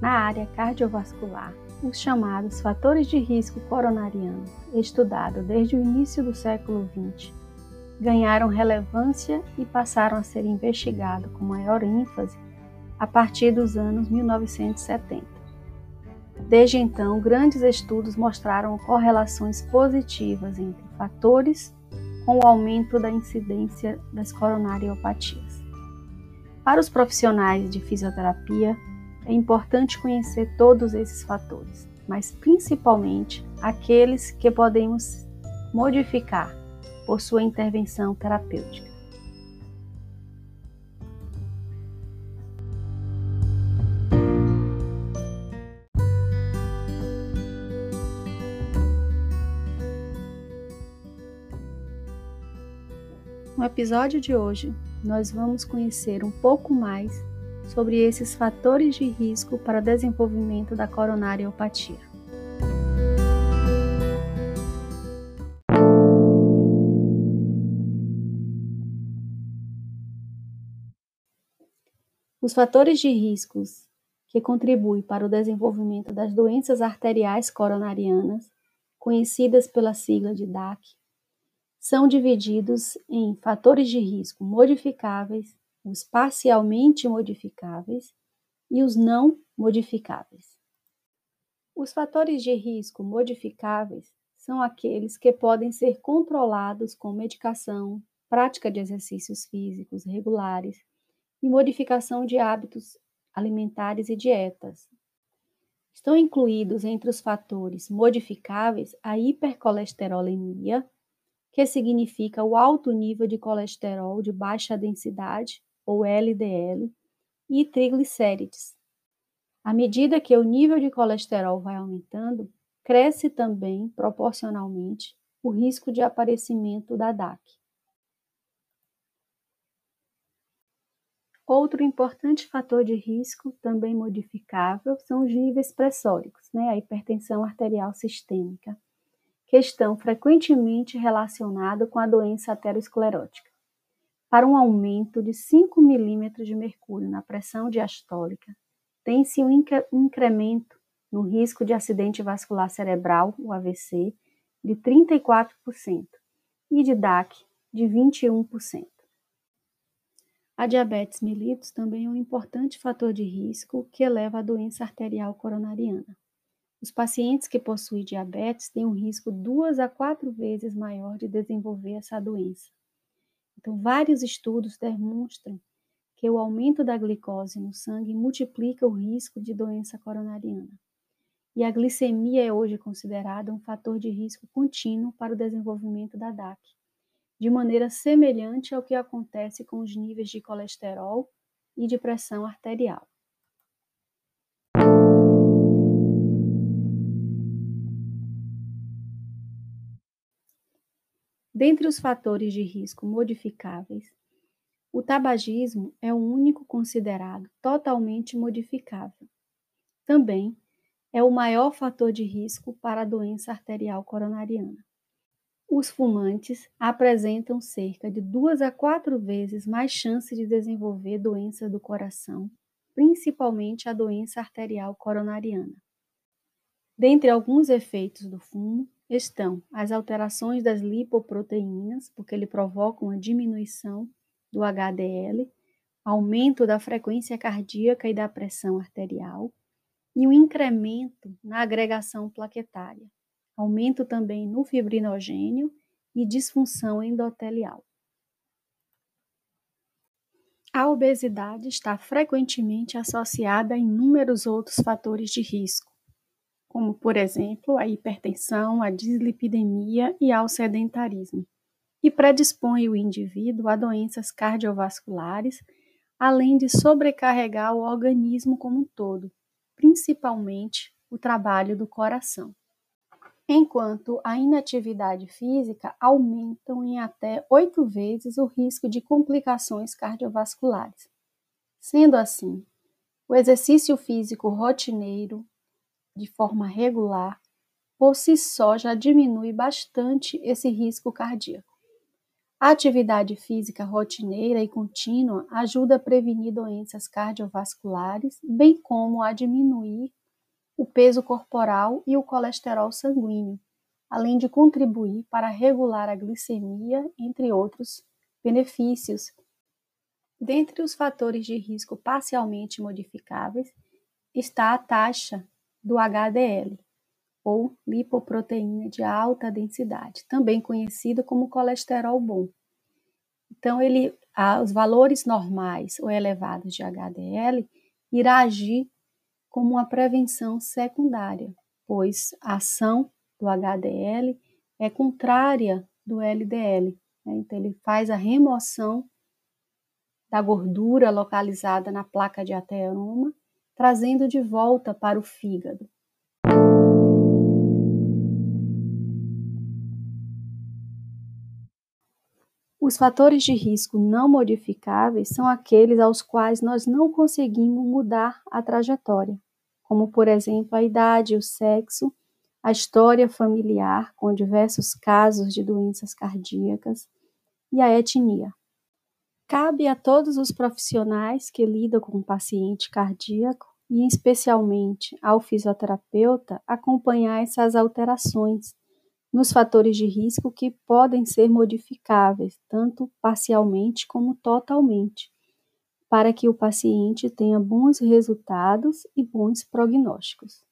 na área cardiovascular os chamados fatores de risco coronariano, estudados desde o início do século XX, ganharam relevância e passaram a ser investigados com maior ênfase a partir dos anos 1970. Desde então, grandes estudos mostraram correlações positivas entre fatores com o aumento da incidência das coronariopatias. Para os profissionais de fisioterapia, é importante conhecer todos esses fatores, mas principalmente aqueles que podemos modificar por sua intervenção terapêutica. No episódio de hoje, nós vamos conhecer um pouco mais sobre esses fatores de risco para desenvolvimento da coronariopatia. Os fatores de riscos que contribuem para o desenvolvimento das doenças arteriais coronarianas, conhecidas pela sigla de DAC, são divididos em fatores de risco modificáveis, os parcialmente modificáveis e os não modificáveis. Os fatores de risco modificáveis são aqueles que podem ser controlados com medicação, prática de exercícios físicos regulares, e modificação de hábitos alimentares e dietas. Estão incluídos entre os fatores modificáveis a hipercolesterolemia, que significa o alto nível de colesterol de baixa densidade, ou LDL, e triglicérides. À medida que o nível de colesterol vai aumentando, cresce também, proporcionalmente, o risco de aparecimento da DAC. Outro importante fator de risco, também modificável, são os níveis pressóricos, né? a hipertensão arterial sistêmica, que estão frequentemente relacionados com a doença aterosclerótica. Para um aumento de 5 milímetros de mercúrio na pressão diastólica, tem-se um incremento no risco de acidente vascular cerebral, o AVC, de 34% e de DAC de 21%. A diabetes mellitus também é um importante fator de risco que eleva a doença arterial coronariana. Os pacientes que possuem diabetes têm um risco duas a quatro vezes maior de desenvolver essa doença. Então, vários estudos demonstram que o aumento da glicose no sangue multiplica o risco de doença coronariana. E a glicemia é hoje considerada um fator de risco contínuo para o desenvolvimento da DAC de maneira semelhante ao que acontece com os níveis de colesterol e de pressão arterial. Dentre os fatores de risco modificáveis, o tabagismo é o único considerado totalmente modificável. Também é o maior fator de risco para a doença arterial coronariana. Os fumantes apresentam cerca de duas a quatro vezes mais chance de desenvolver doenças do coração, principalmente a doença arterial coronariana. Dentre alguns efeitos do fumo estão as alterações das lipoproteínas, porque ele provoca uma diminuição do HDL, aumento da frequência cardíaca e da pressão arterial, e um incremento na agregação plaquetária aumento também no fibrinogênio e disfunção endotelial. A obesidade está frequentemente associada a inúmeros outros fatores de risco, como, por exemplo, a hipertensão, a dislipidemia e ao sedentarismo, e predispõe o indivíduo a doenças cardiovasculares, além de sobrecarregar o organismo como um todo, principalmente o trabalho do coração enquanto a inatividade física aumentam em até oito vezes o risco de complicações cardiovasculares. Sendo assim, o exercício físico rotineiro, de forma regular, por si só já diminui bastante esse risco cardíaco. A atividade física rotineira e contínua ajuda a prevenir doenças cardiovasculares, bem como a diminuir o peso corporal e o colesterol sanguíneo, além de contribuir para regular a glicemia, entre outros benefícios. Dentre os fatores de risco parcialmente modificáveis está a taxa do HDL, ou lipoproteína de alta densidade, também conhecida como colesterol bom. Então, ele, os valores normais ou elevados de HDL irá agir como uma prevenção secundária, pois a ação do HDL é contrária do LDL. Né? Então, ele faz a remoção da gordura localizada na placa de ateroma, trazendo de volta para o fígado. Os fatores de risco não modificáveis são aqueles aos quais nós não conseguimos mudar a trajetória, como, por exemplo, a idade, o sexo, a história familiar, com diversos casos de doenças cardíacas, e a etnia. Cabe a todos os profissionais que lidam com o paciente cardíaco, e especialmente ao fisioterapeuta, acompanhar essas alterações nos fatores de risco que podem ser modificáveis, tanto parcialmente como totalmente, para que o paciente tenha bons resultados e bons prognósticos.